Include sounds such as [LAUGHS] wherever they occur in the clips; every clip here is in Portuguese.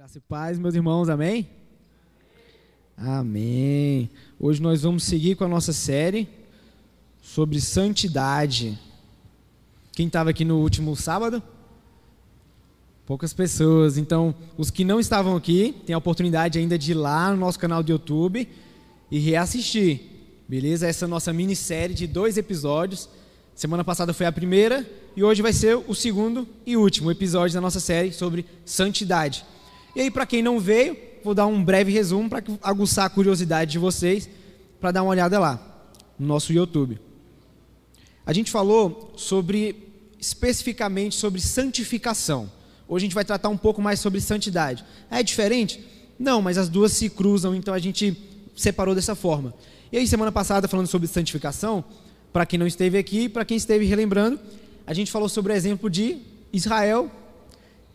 Graça e paz, meus irmãos, amém? Amém. Hoje nós vamos seguir com a nossa série sobre santidade. Quem estava aqui no último sábado? Poucas pessoas. Então, os que não estavam aqui, têm a oportunidade ainda de ir lá no nosso canal do YouTube e reassistir. Beleza? Essa é nossa minissérie de dois episódios. Semana passada foi a primeira e hoje vai ser o segundo e último episódio da nossa série sobre santidade. E aí, para quem não veio, vou dar um breve resumo para aguçar a curiosidade de vocês, para dar uma olhada lá, no nosso YouTube. A gente falou sobre, especificamente sobre santificação. Hoje a gente vai tratar um pouco mais sobre santidade. É diferente? Não, mas as duas se cruzam, então a gente separou dessa forma. E aí, semana passada, falando sobre santificação, para quem não esteve aqui, para quem esteve relembrando, a gente falou sobre o exemplo de Israel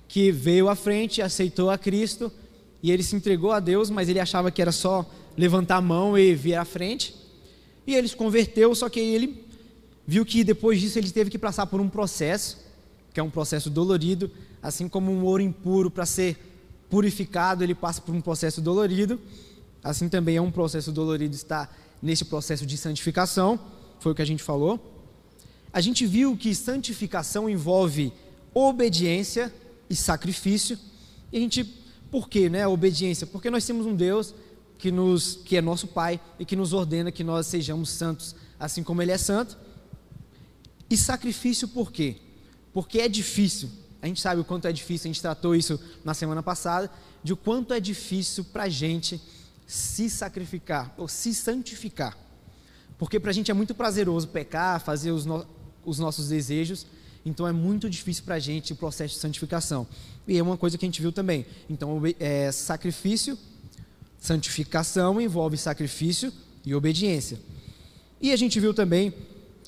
que veio à frente, aceitou a Cristo e ele se entregou a Deus, mas ele achava que era só levantar a mão e vir à frente. E ele se converteu, só que ele viu que depois disso ele teve que passar por um processo, que é um processo dolorido, assim como um ouro impuro para ser purificado, ele passa por um processo dolorido. Assim também é um processo dolorido estar nesse processo de santificação, foi o que a gente falou. A gente viu que santificação envolve obediência e sacrifício. E a gente, por quê, né? Obediência, porque nós temos um Deus que nos que é nosso Pai e que nos ordena que nós sejamos santos, assim como ele é santo. E sacrifício por quê? Porque é difícil. A gente sabe o quanto é difícil, a gente tratou isso na semana passada, de o quanto é difícil para a gente se sacrificar ou se santificar. Porque para a gente é muito prazeroso pecar, fazer os, no, os nossos desejos, então é muito difícil para a gente o processo de santificação. E é uma coisa que a gente viu também. Então, é, sacrifício, santificação envolve sacrifício e obediência. E a gente viu também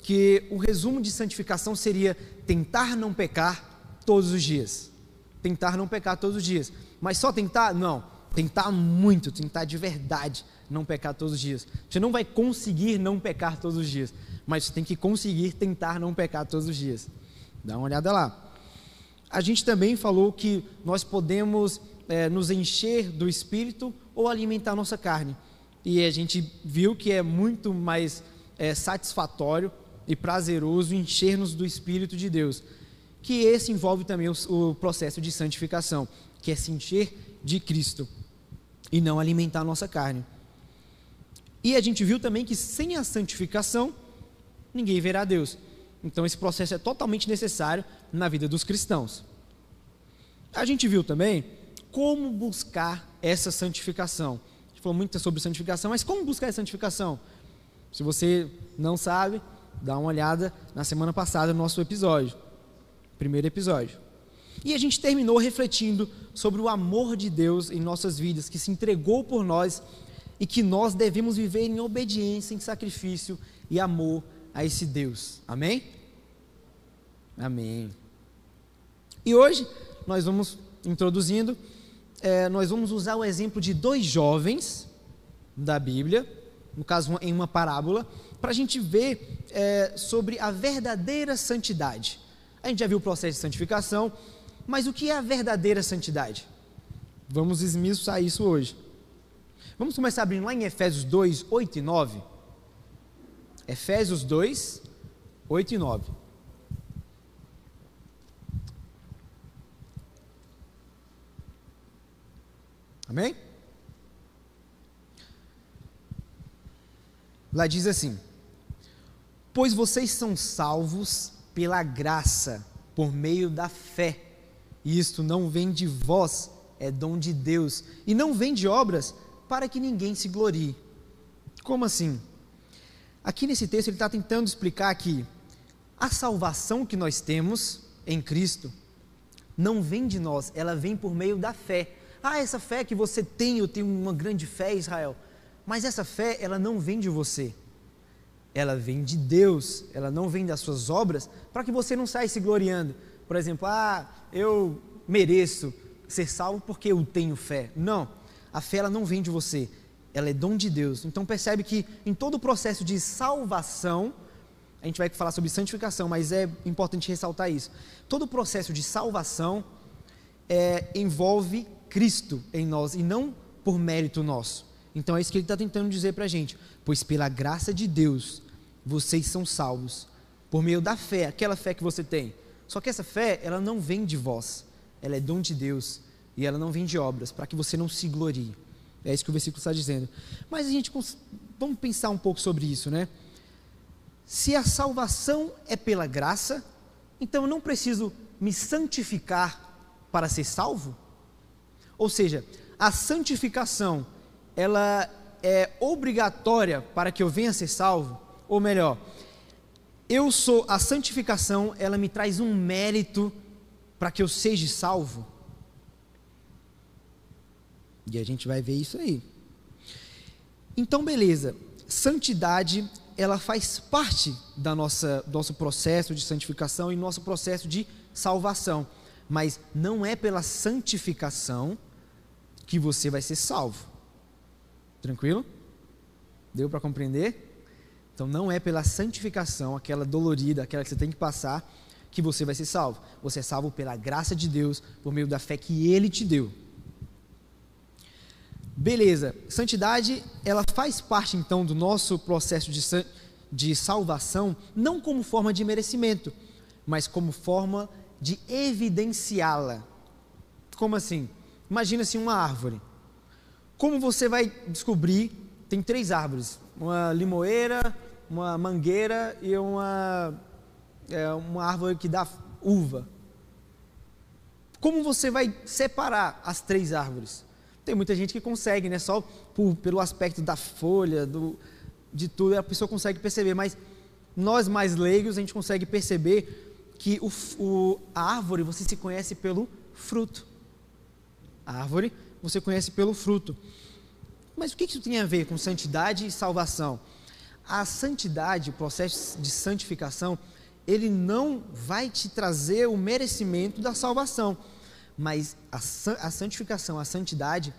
que o resumo de santificação seria tentar não pecar todos os dias. Tentar não pecar todos os dias. Mas só tentar? Não. Tentar muito, tentar de verdade não pecar todos os dias. Você não vai conseguir não pecar todos os dias, mas você tem que conseguir tentar não pecar todos os dias. Dá uma olhada lá. A gente também falou que nós podemos é, nos encher do espírito ou alimentar nossa carne. E a gente viu que é muito mais é, satisfatório e prazeroso encher-nos do Espírito de Deus. Que esse envolve também o, o processo de santificação, que é se encher de Cristo e não alimentar nossa carne. E a gente viu também que sem a santificação, ninguém verá Deus. Então, esse processo é totalmente necessário na vida dos cristãos. A gente viu também como buscar essa santificação. A gente falou muito sobre santificação, mas como buscar essa santificação? Se você não sabe, dá uma olhada na semana passada no nosso episódio, primeiro episódio. E a gente terminou refletindo sobre o amor de Deus em nossas vidas, que se entregou por nós e que nós devemos viver em obediência, em sacrifício e amor a esse Deus. Amém? Amém. E hoje nós vamos introduzindo, é, nós vamos usar o exemplo de dois jovens da Bíblia, no caso em uma parábola, para a gente ver é, sobre a verdadeira santidade. A gente já viu o processo de santificação, mas o que é a verdadeira santidade? Vamos esmiuçar isso hoje. Vamos começar abrindo lá em Efésios 2, 8 e 9. Efésios 2, 8 e 9. Amém? Lá diz assim: Pois vocês são salvos pela graça, por meio da fé. E isto não vem de vós, é dom de Deus, e não vem de obras, para que ninguém se glorie. Como assim? Aqui nesse texto ele está tentando explicar que a salvação que nós temos em Cristo não vem de nós, ela vem por meio da fé. Ah, essa fé que você tem, eu tenho uma grande fé, Israel. Mas essa fé, ela não vem de você. Ela vem de Deus, ela não vem das suas obras, para que você não saia se gloriando. Por exemplo, ah, eu mereço ser salvo porque eu tenho fé. Não, a fé ela não vem de você, ela é dom de Deus. Então percebe que em todo o processo de salvação, a gente vai falar sobre santificação, mas é importante ressaltar isso. Todo o processo de salvação é, envolve Cristo em nós e não por mérito nosso. Então é isso que ele está tentando dizer para a gente. Pois pela graça de Deus, vocês são salvos, por meio da fé, aquela fé que você tem. Só que essa fé, ela não vem de vós, ela é dom de Deus e ela não vem de obras, para que você não se glorie. É isso que o versículo está dizendo. Mas a gente, vamos pensar um pouco sobre isso, né? Se a salvação é pela graça, então eu não preciso me santificar para ser salvo? Ou seja, a santificação, ela é obrigatória para que eu venha a ser salvo? Ou melhor, eu sou a santificação, ela me traz um mérito para que eu seja salvo? E a gente vai ver isso aí. Então, beleza. Santidade, ela faz parte da nossa do nosso processo de santificação e nosso processo de salvação, mas não é pela santificação que você vai ser salvo. Tranquilo? Deu para compreender? Então não é pela santificação, aquela dolorida, aquela que você tem que passar, que você vai ser salvo. Você é salvo pela graça de Deus, por meio da fé que Ele te deu. Beleza, santidade, ela faz parte então do nosso processo de, de salvação, não como forma de merecimento, mas como forma de evidenciá-la. Como assim? Imagina-se uma árvore. Como você vai descobrir? Tem três árvores: uma limoeira, uma mangueira e uma, é, uma árvore que dá uva. Como você vai separar as três árvores? Tem muita gente que consegue, né? Só por, pelo aspecto da folha, do, de tudo, a pessoa consegue perceber, mas nós mais leigos, a gente consegue perceber que o, o, a árvore você se conhece pelo fruto. A árvore você conhece pelo fruto. Mas o que isso tem a ver com santidade e salvação? a santidade, o processo de santificação, ele não vai te trazer o merecimento da salvação, mas a, a santificação, a santidade,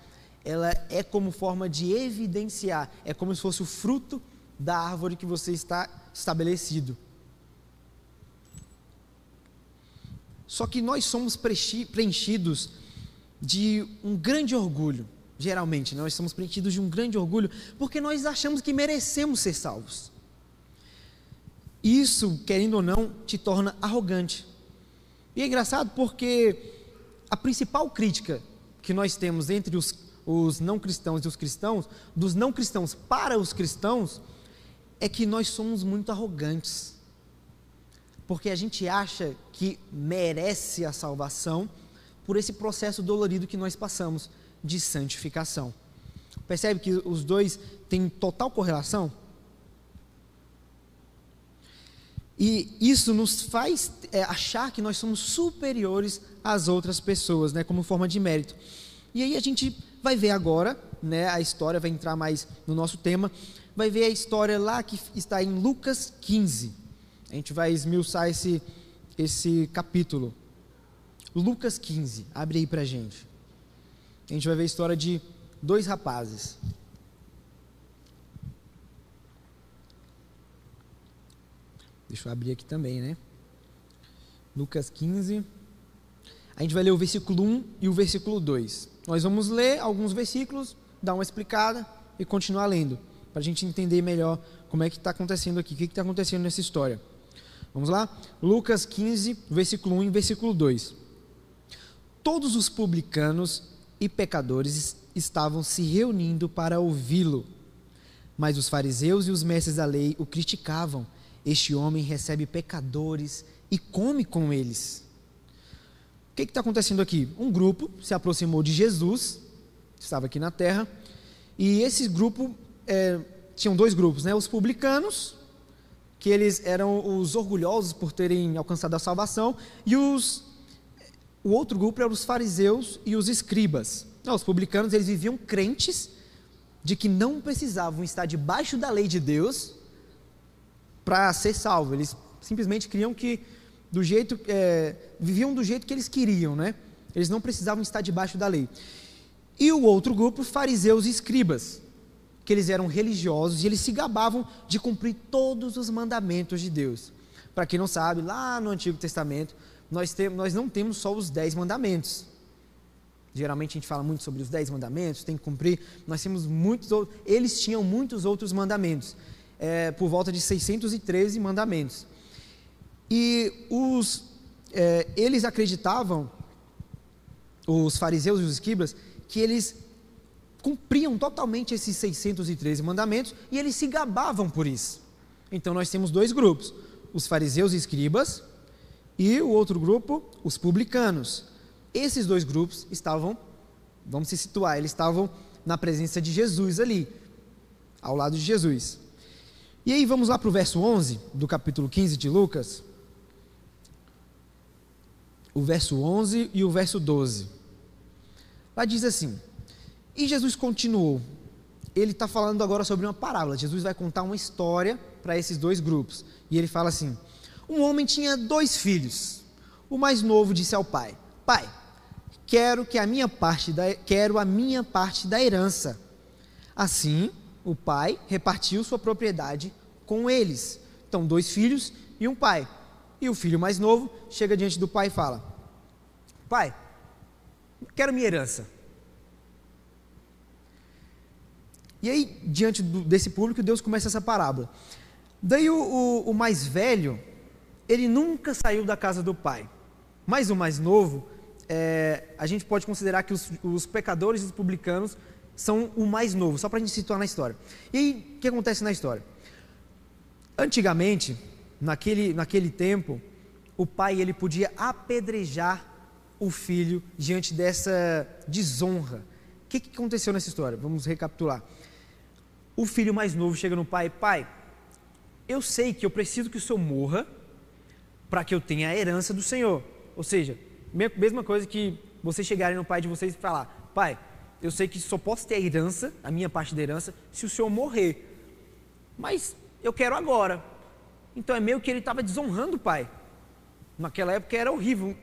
ela é como forma de evidenciar, é como se fosse o fruto da árvore que você está estabelecido. Só que nós somos preenchidos de um grande orgulho geralmente, nós somos preenchidos de um grande orgulho, porque nós achamos que merecemos ser salvos. Isso, querendo ou não, te torna arrogante. E é engraçado porque a principal crítica que nós temos entre os, os não cristãos e os cristãos, dos não cristãos para os cristãos, é que nós somos muito arrogantes. Porque a gente acha que merece a salvação por esse processo dolorido que nós passamos de santificação. Percebe que os dois têm total correlação? E isso nos faz é, achar que nós somos superiores às outras pessoas, né, como forma de mérito. E aí a gente vai ver agora, né, a história vai entrar mais no nosso tema, vai ver a história lá que está em Lucas 15. A gente vai esmiuçar esse, esse capítulo. Lucas 15, abre aí para gente a gente vai ver a história de dois rapazes. Deixa eu abrir aqui também, né? Lucas 15. A gente vai ler o versículo 1 e o versículo 2. Nós vamos ler alguns versículos, dar uma explicada e continuar lendo, para a gente entender melhor como é que está acontecendo aqui, o que está acontecendo nessa história. Vamos lá? Lucas 15, versículo 1 e versículo 2. Todos os publicanos e pecadores estavam se reunindo para ouvi-lo. Mas os fariseus e os mestres da lei o criticavam. Este homem recebe pecadores e come com eles. O que está acontecendo aqui? Um grupo se aproximou de Jesus, estava aqui na terra, e esse grupo, é, tinham dois grupos, né? os publicanos, que eles eram os orgulhosos por terem alcançado a salvação, e os o outro grupo eram os fariseus e os escribas. Não, os publicanos eles viviam crentes de que não precisavam estar debaixo da lei de Deus para ser salvo. Eles simplesmente criam que do jeito é, viviam do jeito que eles queriam, né? Eles não precisavam estar debaixo da lei. E o outro grupo, fariseus e escribas, que eles eram religiosos e eles se gabavam de cumprir todos os mandamentos de Deus. Para quem não sabe, lá no Antigo Testamento, nós, tem, nós não temos só os dez mandamentos. Geralmente a gente fala muito sobre os dez mandamentos, tem que cumprir. Nós temos muitos outros, eles tinham muitos outros mandamentos, é, por volta de 613 mandamentos. E os, é, eles acreditavam, os fariseus e os escribas, que eles cumpriam totalmente esses 613 mandamentos e eles se gabavam por isso. Então nós temos dois grupos: os fariseus e escribas e o outro grupo, os publicanos. Esses dois grupos estavam, vamos se situar, eles estavam na presença de Jesus ali, ao lado de Jesus. E aí vamos lá para o verso 11 do capítulo 15 de Lucas. O verso 11 e o verso 12. Lá diz assim: E Jesus continuou. Ele está falando agora sobre uma parábola. Jesus vai contar uma história para esses dois grupos. E ele fala assim: Um homem tinha dois filhos. O mais novo disse ao pai: Pai, quero que a minha parte da, quero a minha parte da herança. Assim, o pai repartiu sua propriedade com eles. Então, dois filhos e um pai. E o filho mais novo chega diante do pai e fala: Pai, quero minha herança. E aí, diante do, desse público, Deus começa essa parábola. Daí o, o, o mais velho, ele nunca saiu da casa do pai. Mas o mais novo, é, a gente pode considerar que os, os pecadores e os publicanos são o mais novo, só para a gente situar na história. E aí, o que acontece na história? Antigamente, naquele, naquele tempo, o pai ele podia apedrejar o filho diante dessa desonra. O que, que aconteceu nessa história? Vamos recapitular. O filho mais novo chega no pai: Pai, eu sei que eu preciso que o senhor morra para que eu tenha a herança do senhor. Ou seja, Mesma coisa que vocês chegarem no pai de vocês e falar: Pai, eu sei que só posso ter a herança, a minha parte da herança, se o senhor morrer. Mas eu quero agora. Então é meio que ele estava desonrando o pai. Naquela época era horrível.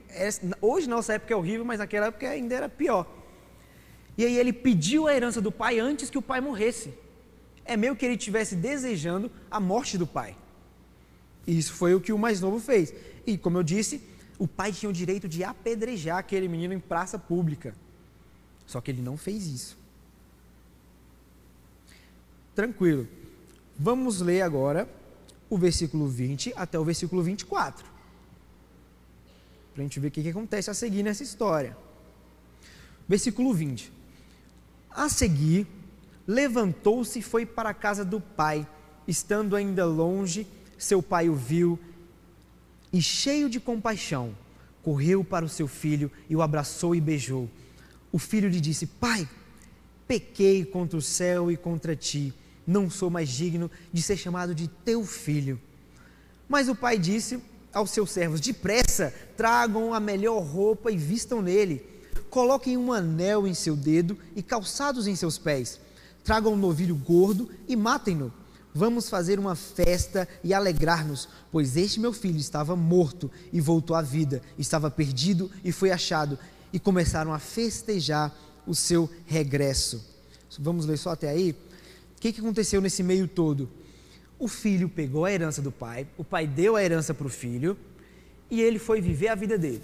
Hoje, nossa época, é horrível, mas naquela época ainda era pior. E aí ele pediu a herança do pai antes que o pai morresse. É meio que ele estivesse desejando a morte do pai. E isso foi o que o mais novo fez. E como eu disse, o pai tinha o direito de apedrejar aquele menino em praça pública. Só que ele não fez isso. Tranquilo. Vamos ler agora o versículo 20 até o versículo 24. Para a gente ver o que, que acontece a seguir nessa história. Versículo 20. A seguir, levantou-se e foi para a casa do pai. Estando ainda longe, seu pai o viu e, cheio de compaixão, correu para o seu filho e o abraçou e beijou. O filho lhe disse: Pai, pequei contra o céu e contra ti, não sou mais digno de ser chamado de teu filho. Mas o pai disse aos seus servos: Depressa, tragam a melhor roupa e vistam nele. Coloquem um anel em seu dedo e calçados em seus pés. Tragam um novilho gordo e matem-no Vamos fazer uma festa e alegrar-nos, pois este meu filho estava morto e voltou à vida, estava perdido e foi achado. E começaram a festejar o seu regresso. Vamos ler só até aí? O que, que aconteceu nesse meio todo? O filho pegou a herança do pai, o pai deu a herança para o filho e ele foi viver a vida dele.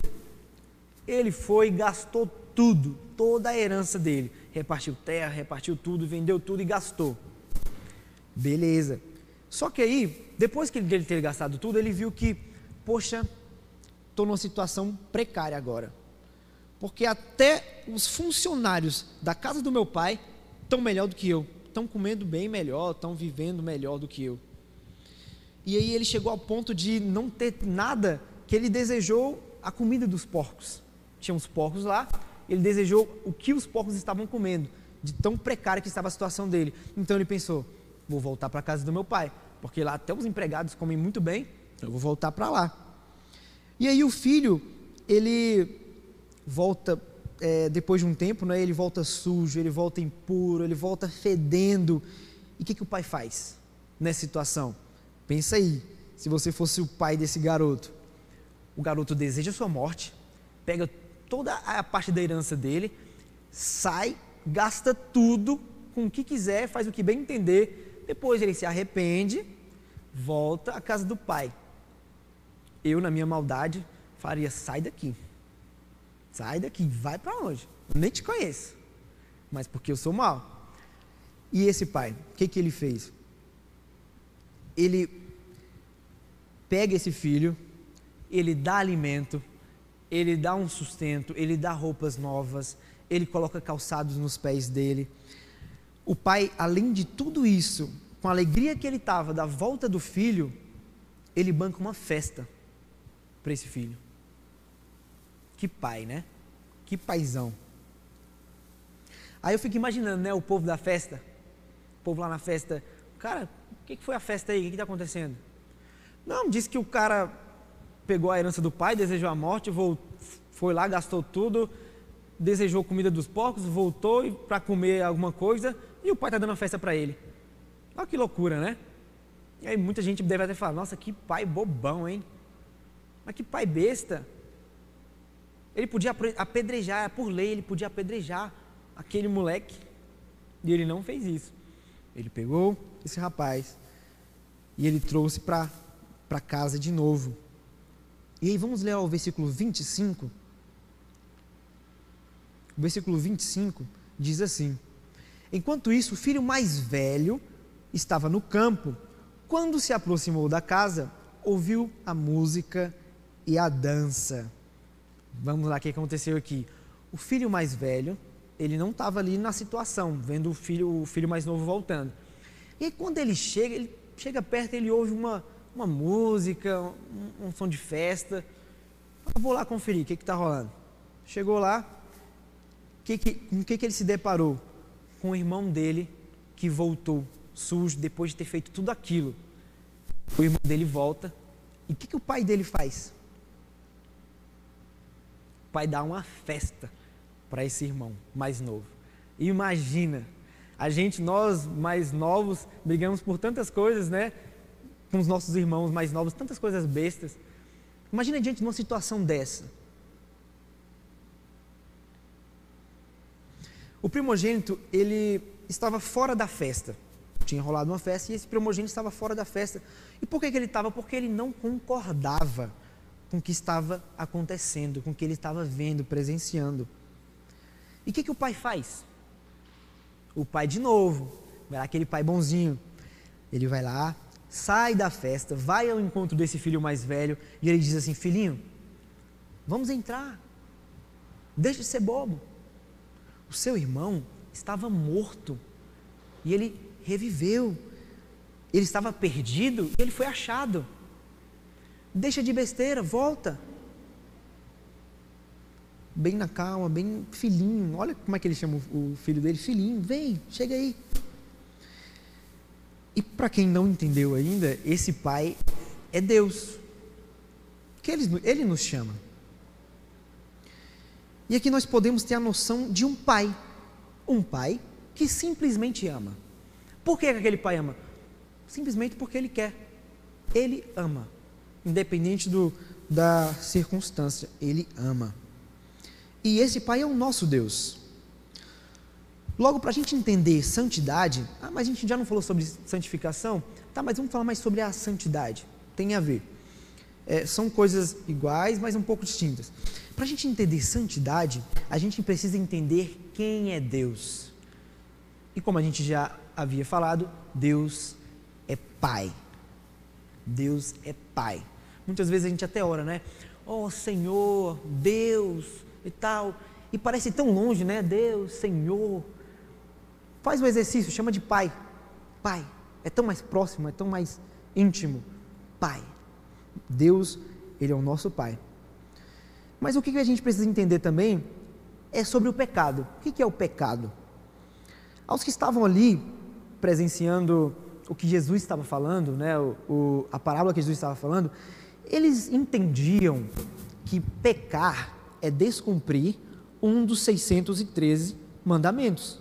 Ele foi e gastou tudo, toda a herança dele. Repartiu terra, repartiu tudo, vendeu tudo e gastou. Beleza. Só que aí, depois que ele ter gastado tudo, ele viu que, poxa, estou numa situação precária agora. Porque até os funcionários da casa do meu pai estão melhor do que eu. Estão comendo bem melhor, estão vivendo melhor do que eu. E aí ele chegou ao ponto de não ter nada que ele desejou a comida dos porcos. Tinha uns porcos lá, ele desejou o que os porcos estavam comendo, de tão precária que estava a situação dele. Então ele pensou: vou voltar para a casa do meu pai, porque lá até os empregados comem muito bem, eu vou voltar para lá. E aí o filho, ele volta, é, depois de um tempo, né, ele volta sujo, ele volta impuro, ele volta fedendo. E o que, que o pai faz nessa situação? Pensa aí, se você fosse o pai desse garoto. O garoto deseja a sua morte, pega toda a parte da herança dele, sai, gasta tudo com o que quiser, faz o que bem entender, depois ele se arrepende, volta à casa do pai. Eu, na minha maldade, faria: sai daqui. Sai daqui, vai para onde? nem te conheço, mas porque eu sou mau. E esse pai, o que, que ele fez? Ele pega esse filho, ele dá alimento, ele dá um sustento, ele dá roupas novas, ele coloca calçados nos pés dele. O pai, além de tudo isso, com a alegria que ele estava da volta do filho, ele banca uma festa para esse filho. Que pai, né? Que paizão. Aí eu fico imaginando, né, o povo da festa, o povo lá na festa, cara, o que, foi a festa aí? O que está acontecendo? Não, disse que o cara pegou a herança do pai, desejou a morte, foi lá, gastou tudo, desejou comida dos porcos, voltou para comer alguma coisa e o pai está dando uma festa para ele. Olha que loucura, né? E aí muita gente deve até falar, nossa, que pai bobão, hein? Mas que pai besta. Ele podia apedrejar, por lei, ele podia apedrejar aquele moleque. E ele não fez isso. Ele pegou esse rapaz e ele trouxe para casa de novo. E aí vamos ler o versículo 25. O versículo 25 diz assim: Enquanto isso, o filho mais velho estava no campo. Quando se aproximou da casa, ouviu a música e a dança. Vamos lá, o que aconteceu aqui? O filho mais velho, ele não estava ali na situação, vendo o filho, o filho mais novo voltando. E quando ele chega, ele chega perto, ele ouve uma, uma música, um, um som de festa. Eu vou lá conferir o que está rolando. Chegou lá, que que, com o que, que ele se deparou? Com o irmão dele que voltou sujo depois de ter feito tudo aquilo. O irmão dele volta. E o que, que o pai dele faz? Pai dá uma festa para esse irmão mais novo. Imagina, a gente, nós mais novos, brigamos por tantas coisas, né? Com os nossos irmãos mais novos, tantas coisas bestas. Imagina diante de uma situação dessa O primogênito, ele estava fora da festa. Tinha rolado uma festa e esse primogênito estava fora da festa. E por que, que ele estava? Porque ele não concordava com o que estava acontecendo, com o que ele estava vendo, presenciando. E o que, que o pai faz? O pai, de novo, vai lá, aquele pai bonzinho, ele vai lá, sai da festa, vai ao encontro desse filho mais velho e ele diz assim: Filhinho, vamos entrar, deixa de ser bobo o seu irmão estava morto e ele reviveu. Ele estava perdido e ele foi achado. Deixa de besteira, volta. Bem na calma, bem filhinho. Olha como é que ele chama o filho dele: filhinho, vem, chega aí. E para quem não entendeu ainda, esse pai é Deus. Que ele, ele nos chama. E aqui nós podemos ter a noção de um pai. Um pai que simplesmente ama. Por que aquele pai ama? Simplesmente porque ele quer. Ele ama. Independente do, da circunstância, ele ama. E esse pai é o nosso Deus. Logo, para a gente entender santidade, ah, mas a gente já não falou sobre santificação? Tá, mas vamos falar mais sobre a santidade. Tem a ver. É, são coisas iguais, mas um pouco distintas. Para a gente entender santidade, a gente precisa entender quem é Deus. E como a gente já havia falado, Deus é Pai. Deus é Pai. Muitas vezes a gente até ora, né? Oh Senhor, Deus e tal. E parece tão longe, né? Deus, Senhor. Faz o exercício, chama de Pai. Pai. É tão mais próximo, é tão mais íntimo. Pai. Deus, Ele é o nosso Pai. Mas o que a gente precisa entender também é sobre o pecado. O que é o pecado? Aos que estavam ali presenciando o que Jesus estava falando, né, o, o, a parábola que Jesus estava falando, eles entendiam que pecar é descumprir um dos 613 mandamentos.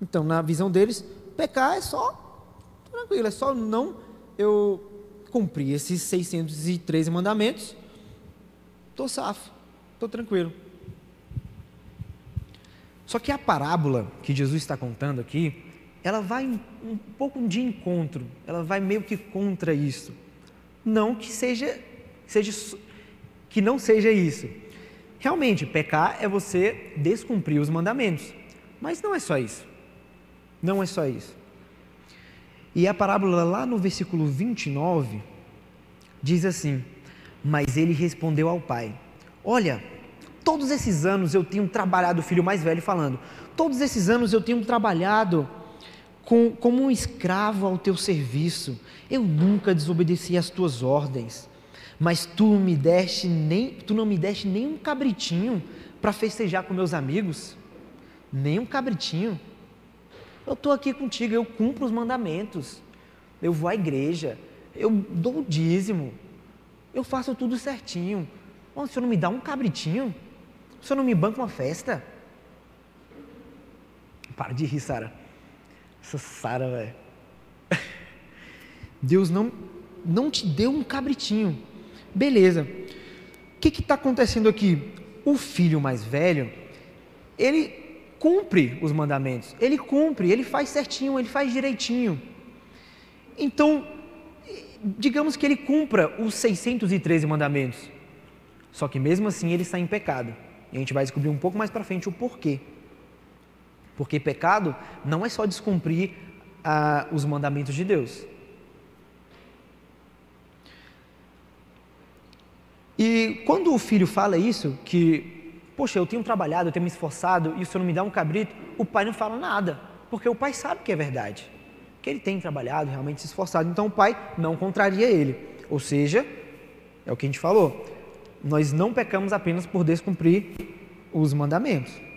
Então, na visão deles, pecar é só tranquilo, é só não eu cumprir esses 613 mandamentos Estou safo, estou tranquilo. Só que a parábola que Jesus está contando aqui, ela vai um pouco de encontro, ela vai meio que contra isso. Não que seja, seja que não seja isso, Realmente, pecar é você descumprir os mandamentos. Mas não é só isso. Não é só isso. E a parábola lá no versículo 29 diz assim: Mas ele respondeu ao pai: Olha, todos esses anos eu tenho trabalhado, o filho mais velho falando, todos esses anos eu tenho trabalhado com, como um escravo ao teu serviço. Eu nunca desobedeci às tuas ordens, mas tu me deste nem, tu não me deste nem um cabritinho para festejar com meus amigos, nem um cabritinho. Eu estou aqui contigo, eu cumpro os mandamentos, eu vou à igreja, eu dou o dízimo, eu faço tudo certinho. Oh, o senhor não me dá um cabritinho? O senhor não me banca uma festa? Para de rir, Sara. Essa Sara, velho. [LAUGHS] Deus não, não te deu um cabritinho. Beleza. O que está acontecendo aqui? O filho mais velho, ele cumpre os mandamentos. Ele cumpre, ele faz certinho, ele faz direitinho. Então, digamos que ele cumpra os 613 mandamentos. Só que mesmo assim ele está em pecado. E a gente vai descobrir um pouco mais para frente o porquê. Porque pecado não é só descumprir ah, os mandamentos de Deus. E quando o filho fala isso, que, poxa, eu tenho trabalhado, eu tenho me esforçado e o senhor não me dá um cabrito, o pai não fala nada, porque o pai sabe que é verdade, que ele tem trabalhado, realmente se esforçado, então o pai não contraria ele. Ou seja, é o que a gente falou, nós não pecamos apenas por descumprir os mandamentos.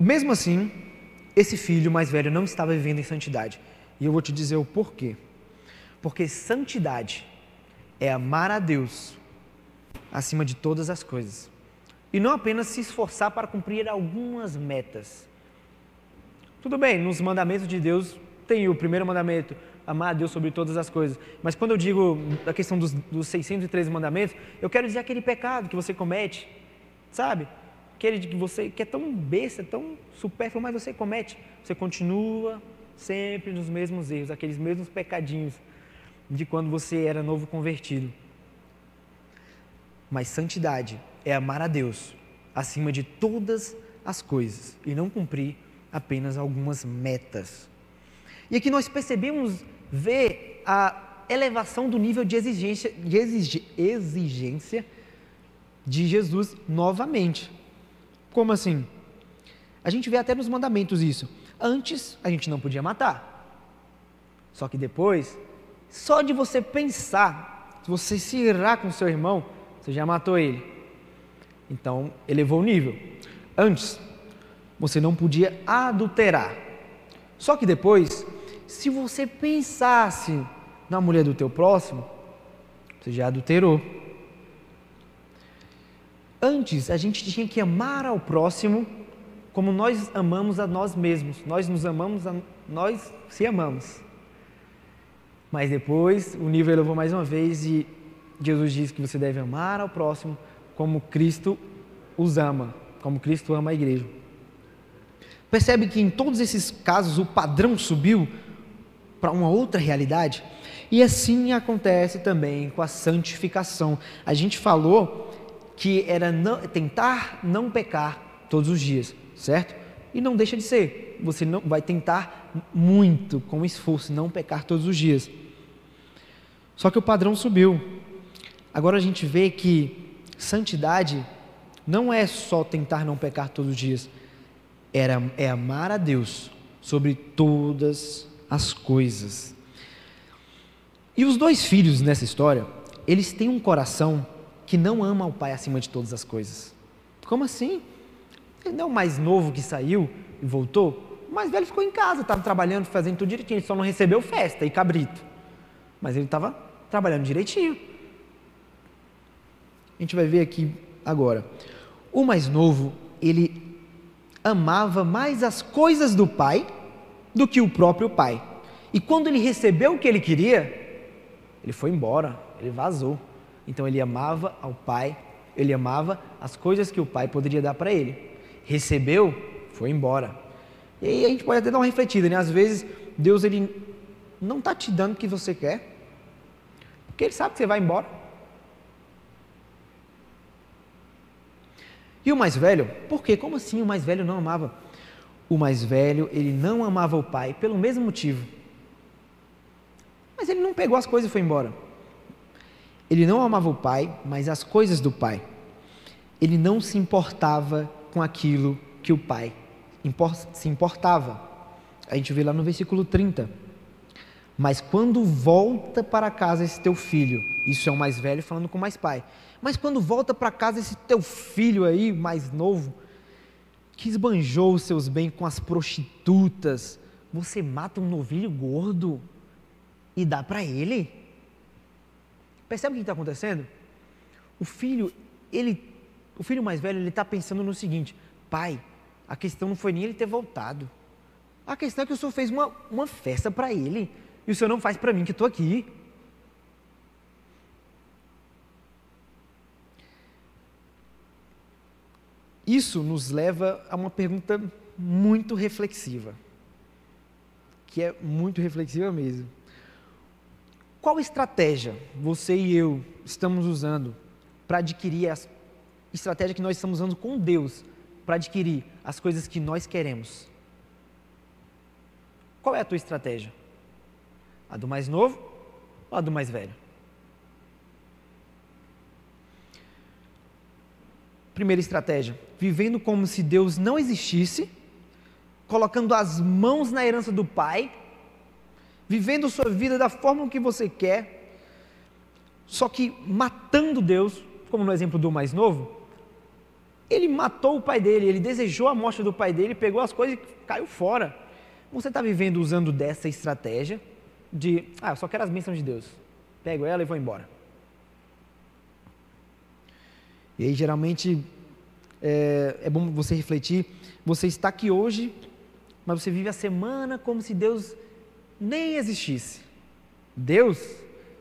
Mesmo assim, esse filho mais velho não estava vivendo em santidade. E eu vou te dizer o porquê. Porque santidade é amar a Deus acima de todas as coisas. E não apenas se esforçar para cumprir algumas metas. Tudo bem, nos mandamentos de Deus tem o primeiro mandamento, amar a Deus sobre todas as coisas. Mas quando eu digo a questão dos, dos 613 mandamentos, eu quero dizer aquele pecado que você comete, sabe? Aquele de que você que é tão besta, tão supérfluo, mas você comete, você continua sempre nos mesmos erros, aqueles mesmos pecadinhos de quando você era novo convertido. Mas santidade é amar a Deus acima de todas as coisas e não cumprir apenas algumas metas. E aqui nós percebemos ver a elevação do nível de exigência, de exigência de Jesus novamente. Como assim? A gente vê até nos mandamentos isso. Antes a gente não podia matar. Só que depois, só de você pensar, se você se irar com seu irmão, você já matou ele. Então, elevou o nível. Antes, você não podia adulterar. Só que depois, se você pensasse na mulher do teu próximo, você já adulterou. Antes, a gente tinha que amar ao próximo como nós amamos a nós mesmos. Nós nos amamos, a, nós se amamos. Mas depois, o nível elevou mais uma vez e Jesus diz que você deve amar ao próximo como Cristo os ama, como Cristo ama a igreja. Percebe que em todos esses casos o padrão subiu para uma outra realidade? E assim acontece também com a santificação. A gente falou que era não, tentar não pecar todos os dias, certo? E não deixa de ser. Você não vai tentar muito, com esforço, não pecar todos os dias. Só que o padrão subiu. Agora a gente vê que santidade não é só tentar não pecar todos os dias, era, é amar a Deus sobre todas as coisas. E os dois filhos nessa história, eles têm um coração que não ama o pai acima de todas as coisas. Como assim? Ele não é o mais novo que saiu e voltou. O mais velho ficou em casa, estava trabalhando, fazendo tudo direitinho, só não recebeu festa e cabrito. Mas ele estava trabalhando direitinho. A gente vai ver aqui agora. O mais novo, ele amava mais as coisas do pai do que o próprio pai. E quando ele recebeu o que ele queria, ele foi embora, ele vazou. Então ele amava ao pai, ele amava as coisas que o pai poderia dar para ele. Recebeu, foi embora. E aí a gente pode até dar uma refletida, né? Às vezes Deus ele não está te dando o que você quer, porque ele sabe que você vai embora. E o mais velho? Por quê? Como assim o mais velho não amava? O mais velho, ele não amava o pai pelo mesmo motivo. Mas ele não pegou as coisas e foi embora. Ele não amava o pai, mas as coisas do pai. Ele não se importava com aquilo que o pai se importava. A gente vê lá no versículo 30. Mas quando volta para casa esse teu filho, isso é o mais velho falando com o mais pai. Mas quando volta para casa esse teu filho aí, mais novo, que esbanjou os seus bens com as prostitutas, você mata um novilho gordo e dá para ele? Percebe o que está acontecendo? O filho, ele, o filho mais velho, ele está pensando no seguinte: pai, a questão não foi nem ele ter voltado. A questão é que o senhor fez uma, uma festa para ele e o senhor não faz para mim que estou aqui. Isso nos leva a uma pergunta muito reflexiva, que é muito reflexiva mesmo. Qual estratégia você e eu estamos usando para adquirir a estratégia que nós estamos usando com Deus para adquirir as coisas que nós queremos? Qual é a tua estratégia? A do mais novo ou a do mais velho? Primeira estratégia: vivendo como se Deus não existisse, colocando as mãos na herança do Pai vivendo sua vida da forma que você quer, só que matando Deus, como no exemplo do mais novo, ele matou o pai dele, ele desejou a morte do pai dele, pegou as coisas e caiu fora. Você está vivendo usando dessa estratégia de, ah, eu só quero as bênçãos de Deus, pego ela e vou embora. E aí, geralmente, é, é bom você refletir. Você está aqui hoje, mas você vive a semana como se Deus nem existisse. Deus,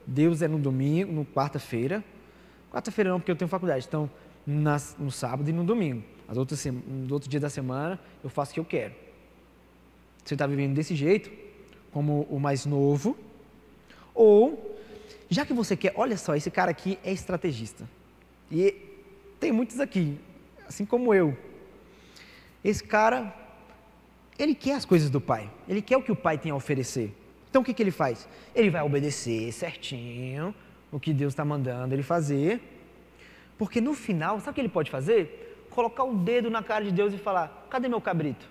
Deus é no domingo, no quarta-feira. Quarta-feira não, porque eu tenho faculdade. Então, nas, no sábado e no domingo. As outras, no outro dia da semana, eu faço o que eu quero. Você está vivendo desse jeito, como o mais novo, ou, já que você quer, olha só, esse cara aqui é estrategista. E tem muitos aqui, assim como eu. Esse cara ele quer as coisas do pai, ele quer o que o pai tem a oferecer. Então o que, que ele faz? Ele vai obedecer certinho o que Deus está mandando ele fazer, porque no final, sabe o que ele pode fazer? Colocar o dedo na cara de Deus e falar: cadê meu cabrito?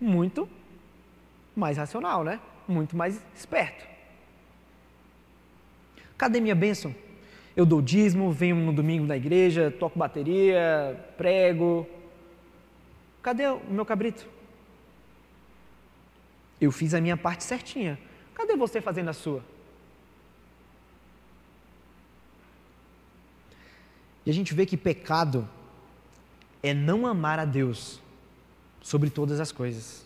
Muito mais racional, né? Muito mais esperto. Cadê minha bênção? Eu dou dízimo, venho no domingo na igreja, toco bateria, prego. Cadê o meu cabrito? Eu fiz a minha parte certinha. Cadê você fazendo a sua? E a gente vê que pecado é não amar a Deus sobre todas as coisas.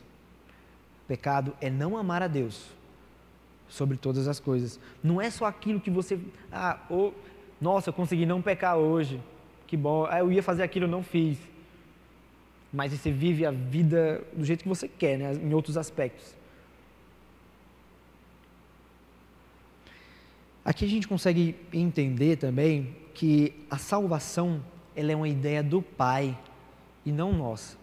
Pecado é não amar a Deus sobre todas as coisas. Não é só aquilo que você. Ah, ou nossa, eu consegui não pecar hoje. Que bom. Ah, eu ia fazer aquilo, não fiz. Mas você vive a vida do jeito que você quer, né? em outros aspectos. Aqui a gente consegue entender também que a salvação ela é uma ideia do Pai e não nossa.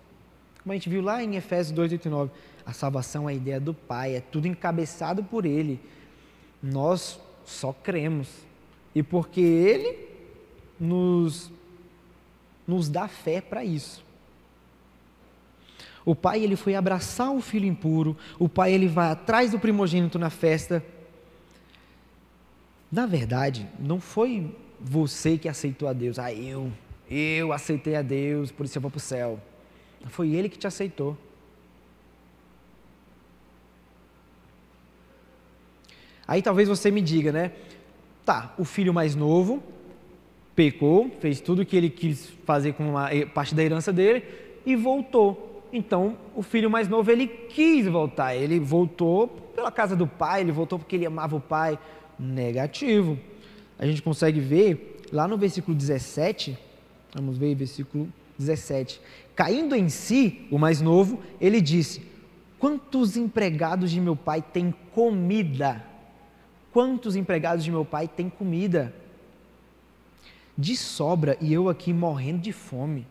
Como a gente viu lá em Efésios 2,89, a salvação é a ideia do Pai, é tudo encabeçado por Ele. Nós só cremos e porque Ele nos, nos dá fé para isso. O pai ele foi abraçar o filho impuro, o pai ele vai atrás do primogênito na festa. Na verdade, não foi você que aceitou a Deus. Ah, eu, eu aceitei a Deus, por isso eu vou para o céu. Foi ele que te aceitou. Aí talvez você me diga, né? Tá, o filho mais novo pecou, fez tudo o que ele quis fazer com a parte da herança dele e voltou. Então, o filho mais novo ele quis voltar, ele voltou pela casa do pai, ele voltou porque ele amava o pai. Negativo. A gente consegue ver lá no versículo 17, vamos ver versículo 17. Caindo em si, o mais novo, ele disse: Quantos empregados de meu pai têm comida? Quantos empregados de meu pai têm comida? de sobra e eu aqui morrendo de fome.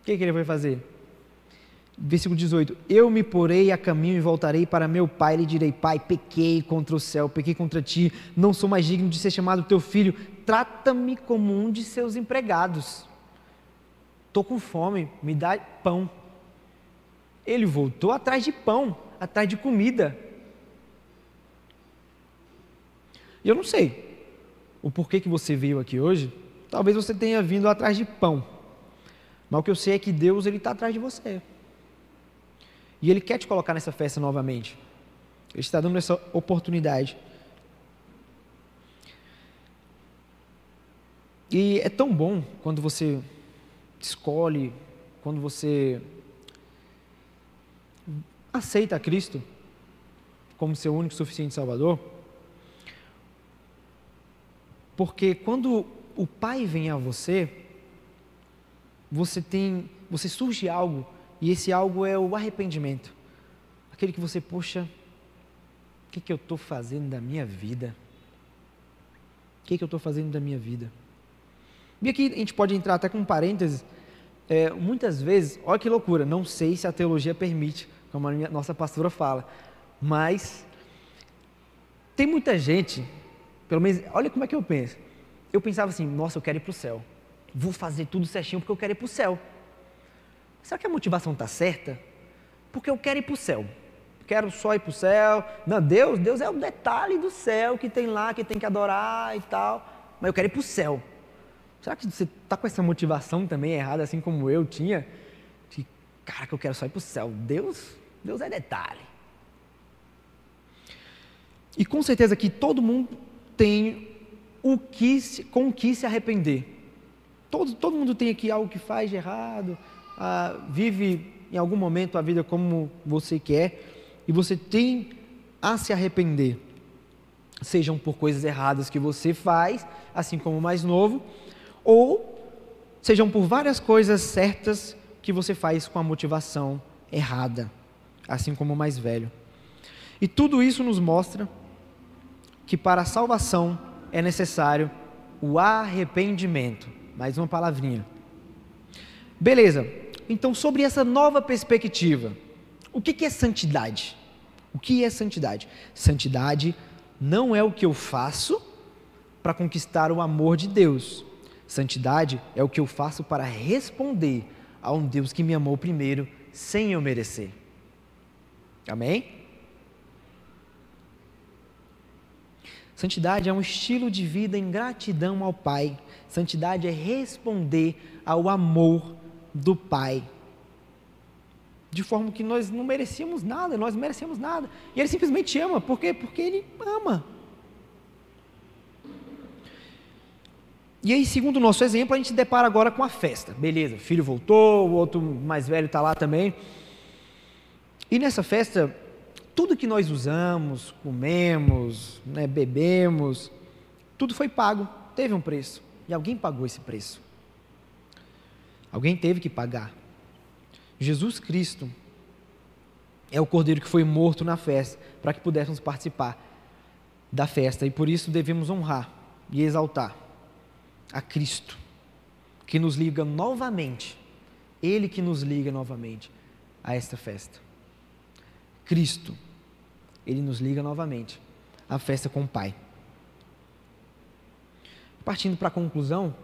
O que, que ele vai fazer? Versículo 18: Eu me porei a caminho e voltarei para meu pai, e lhe direi: Pai, pequei contra o céu, pequei contra ti, não sou mais digno de ser chamado teu filho, trata-me como um de seus empregados. Estou com fome, me dá pão. Ele voltou atrás de pão, atrás de comida. E eu não sei o porquê que você veio aqui hoje. Talvez você tenha vindo atrás de pão. Mas o que eu sei é que Deus ele está atrás de você. E Ele quer te colocar nessa festa novamente. Ele está dando essa oportunidade. E é tão bom quando você escolhe, quando você aceita Cristo como seu único suficiente Salvador. Porque quando o Pai vem a você, você tem, você surge algo e esse algo é o arrependimento. Aquele que você, poxa, o que, que eu estou fazendo da minha vida? O que, que eu estou fazendo da minha vida? E aqui a gente pode entrar até com um parênteses. É, muitas vezes, olha que loucura, não sei se a teologia permite, como a minha, nossa pastora fala, mas tem muita gente, pelo menos, olha como é que eu penso. Eu pensava assim, nossa, eu quero ir para o céu. Vou fazer tudo certinho porque eu quero ir para o céu. Será que a motivação está certa? Porque eu quero ir para o céu. Quero só ir para o céu. Não, Deus, Deus é o detalhe do céu que tem lá, que tem que adorar e tal. Mas eu quero ir para o céu. Será que você está com essa motivação também errada, assim como eu tinha? De, cara, que eu quero só ir para o céu. Deus, Deus é detalhe. E com certeza que todo mundo tem o que, com o que se arrepender. Todo, todo mundo tem aqui algo que faz de errado, ah, vive em algum momento a vida como você quer e você tem a se arrepender, sejam por coisas erradas que você faz, assim como o mais novo, ou sejam por várias coisas certas que você faz com a motivação errada, assim como o mais velho. E tudo isso nos mostra que para a salvação é necessário o arrependimento. Mais uma palavrinha. Beleza, então, sobre essa nova perspectiva, o que é santidade? O que é santidade? Santidade não é o que eu faço para conquistar o amor de Deus. Santidade é o que eu faço para responder a um Deus que me amou primeiro, sem eu merecer. Amém? Santidade é um estilo de vida em gratidão ao Pai. Santidade é responder ao amor do Pai. De forma que nós não merecíamos nada, nós merecemos nada. E Ele simplesmente ama. Por quê? Porque Ele ama. E aí, segundo o nosso exemplo, a gente se depara agora com a festa. Beleza, o filho voltou, o outro mais velho está lá também. E nessa festa, tudo que nós usamos, comemos, né, bebemos, tudo foi pago, teve um preço. E alguém pagou esse preço. Alguém teve que pagar. Jesus Cristo é o cordeiro que foi morto na festa para que pudéssemos participar da festa e por isso devemos honrar e exaltar a Cristo, que nos liga novamente, Ele que nos liga novamente a esta festa. Cristo, Ele nos liga novamente à festa com o Pai. Partindo para a conclusão,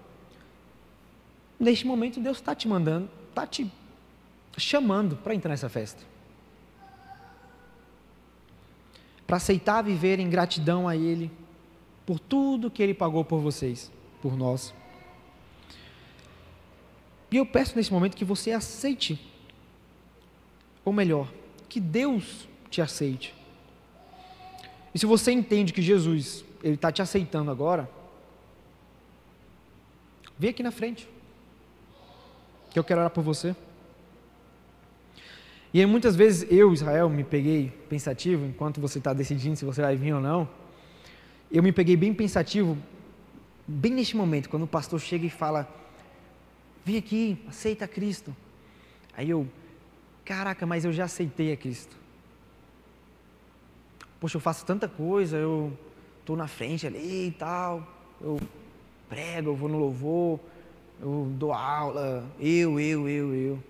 Neste momento, Deus está te mandando, está te chamando para entrar nessa festa. Para aceitar viver em gratidão a Ele por tudo que Ele pagou por vocês, por nós. E eu peço nesse momento que você aceite, ou melhor, que Deus te aceite. E se você entende que Jesus, Ele está te aceitando agora, vem aqui na frente que eu quero orar por você. E aí muitas vezes eu, Israel, me peguei pensativo, enquanto você está decidindo se você vai vir ou não, eu me peguei bem pensativo, bem neste momento, quando o pastor chega e fala, vem aqui, aceita Cristo. Aí eu, caraca, mas eu já aceitei a Cristo. Poxa, eu faço tanta coisa, eu estou na frente ali e tal, eu prego, eu vou no louvor, eu dou aula, eu, eu, eu, eu. O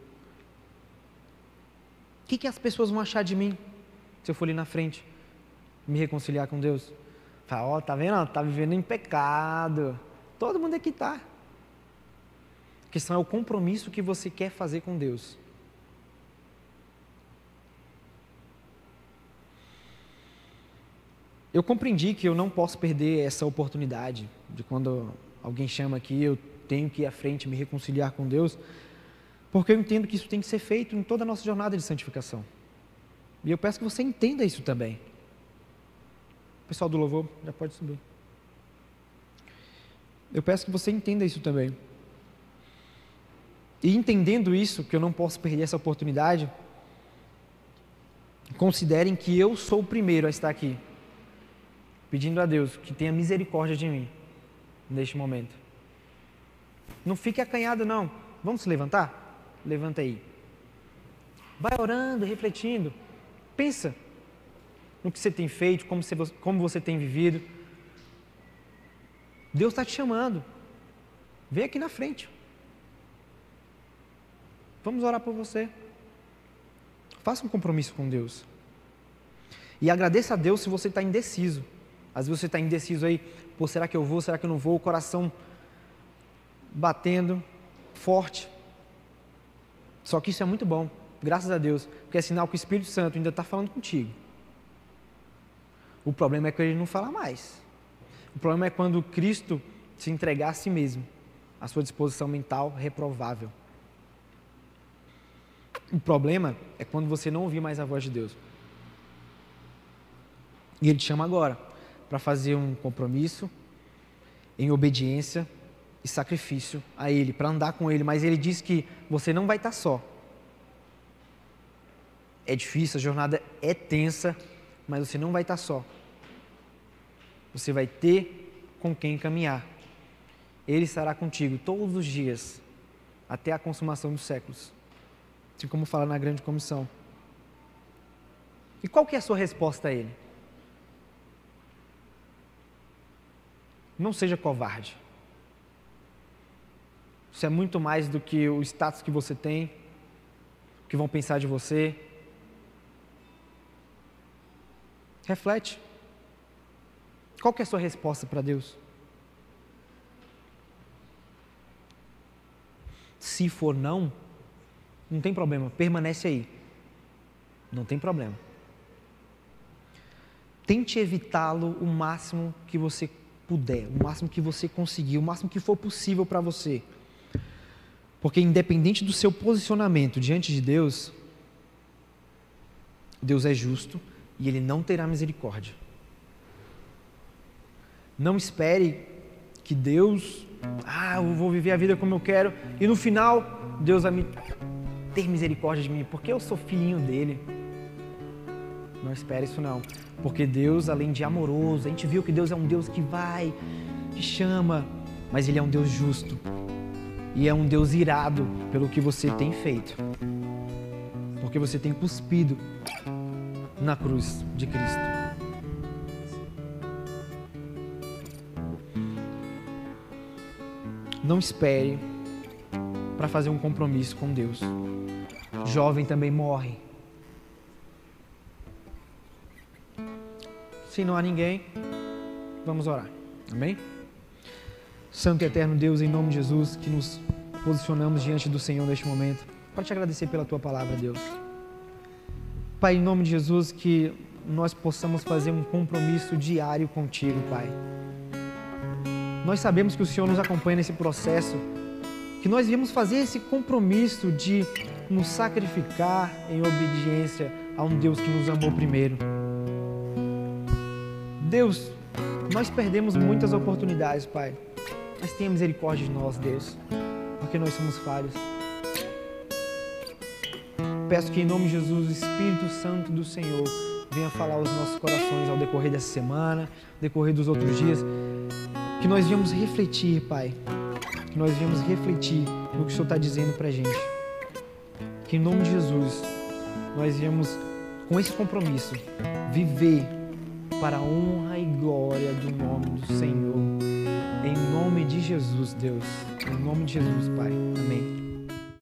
que, que as pessoas vão achar de mim se eu for ali na frente me reconciliar com Deus? Fala, ó, oh, tá vendo? Tá vivendo em pecado. Todo mundo aqui tá. A questão é o compromisso que você quer fazer com Deus. Eu compreendi que eu não posso perder essa oportunidade de quando alguém chama aqui, eu tenho que ir à frente, me reconciliar com Deus, porque eu entendo que isso tem que ser feito em toda a nossa jornada de santificação. E eu peço que você entenda isso também. O pessoal do louvor já pode subir. Eu peço que você entenda isso também. E entendendo isso, que eu não posso perder essa oportunidade, considerem que eu sou o primeiro a estar aqui, pedindo a Deus que tenha misericórdia de mim neste momento. Não fique acanhado, não. Vamos se levantar? Levanta aí. Vai orando, refletindo. Pensa no que você tem feito, como você, como você tem vivido. Deus está te chamando. Vem aqui na frente. Vamos orar por você. Faça um compromisso com Deus. E agradeça a Deus se você está indeciso. Às vezes você está indeciso aí, pô, será que eu vou, será que eu não vou? O coração batendo forte. Só que isso é muito bom, graças a Deus, porque é sinal que o Espírito Santo ainda está falando contigo. O problema é que ele não fala mais. O problema é quando Cristo se entregar a si mesmo, a sua disposição mental reprovável. O problema é quando você não ouvir mais a voz de Deus. E Ele te chama agora para fazer um compromisso em obediência e sacrifício a Ele, para andar com Ele, mas Ele diz que você não vai estar só. É difícil, a jornada é tensa, mas você não vai estar só. Você vai ter com quem caminhar. Ele estará contigo todos os dias, até a consumação dos séculos. Assim como fala na grande comissão. E qual que é a sua resposta a Ele? Não seja covarde. Isso é muito mais do que o status que você tem, o que vão pensar de você. Reflete. Qual é a sua resposta para Deus? Se for não, não tem problema, permanece aí. Não tem problema. Tente evitá-lo o máximo que você puder, o máximo que você conseguir, o máximo que for possível para você. Porque independente do seu posicionamento diante de Deus, Deus é justo e ele não terá misericórdia. Não espere que Deus, ah, eu vou viver a vida como eu quero e no final Deus vai me ter misericórdia de mim, porque eu sou filhinho dele. Não espere isso não. Porque Deus, além de amoroso, a gente viu que Deus é um Deus que vai, que chama, mas Ele é um Deus justo. E é um Deus irado pelo que você tem feito. Porque você tem cuspido na cruz de Cristo. Não espere para fazer um compromisso com Deus. Jovem também morre Se não há ninguém, vamos orar. Amém? Santo e eterno Deus, em nome de Jesus, que nos posicionamos diante do Senhor neste momento, para te agradecer pela tua palavra, Deus. Pai, em nome de Jesus, que nós possamos fazer um compromisso diário contigo, Pai. Nós sabemos que o Senhor nos acompanha nesse processo, que nós viemos fazer esse compromisso de nos sacrificar em obediência a um Deus que nos amou primeiro. Deus, nós perdemos muitas oportunidades, Pai. Mas tenha misericórdia de nós, Deus, porque nós somos falhos. Peço que em nome de Jesus, o Espírito Santo do Senhor venha falar aos nossos corações ao decorrer dessa semana, ao decorrer dos outros dias, que nós venhamos refletir, Pai, que nós venhamos refletir no que o Senhor está dizendo para gente. Que em nome de Jesus, nós venhamos com esse compromisso viver para a honra e glória do nome do Senhor. Em nome de Jesus, Deus. Em nome de Jesus, Pai. Amém.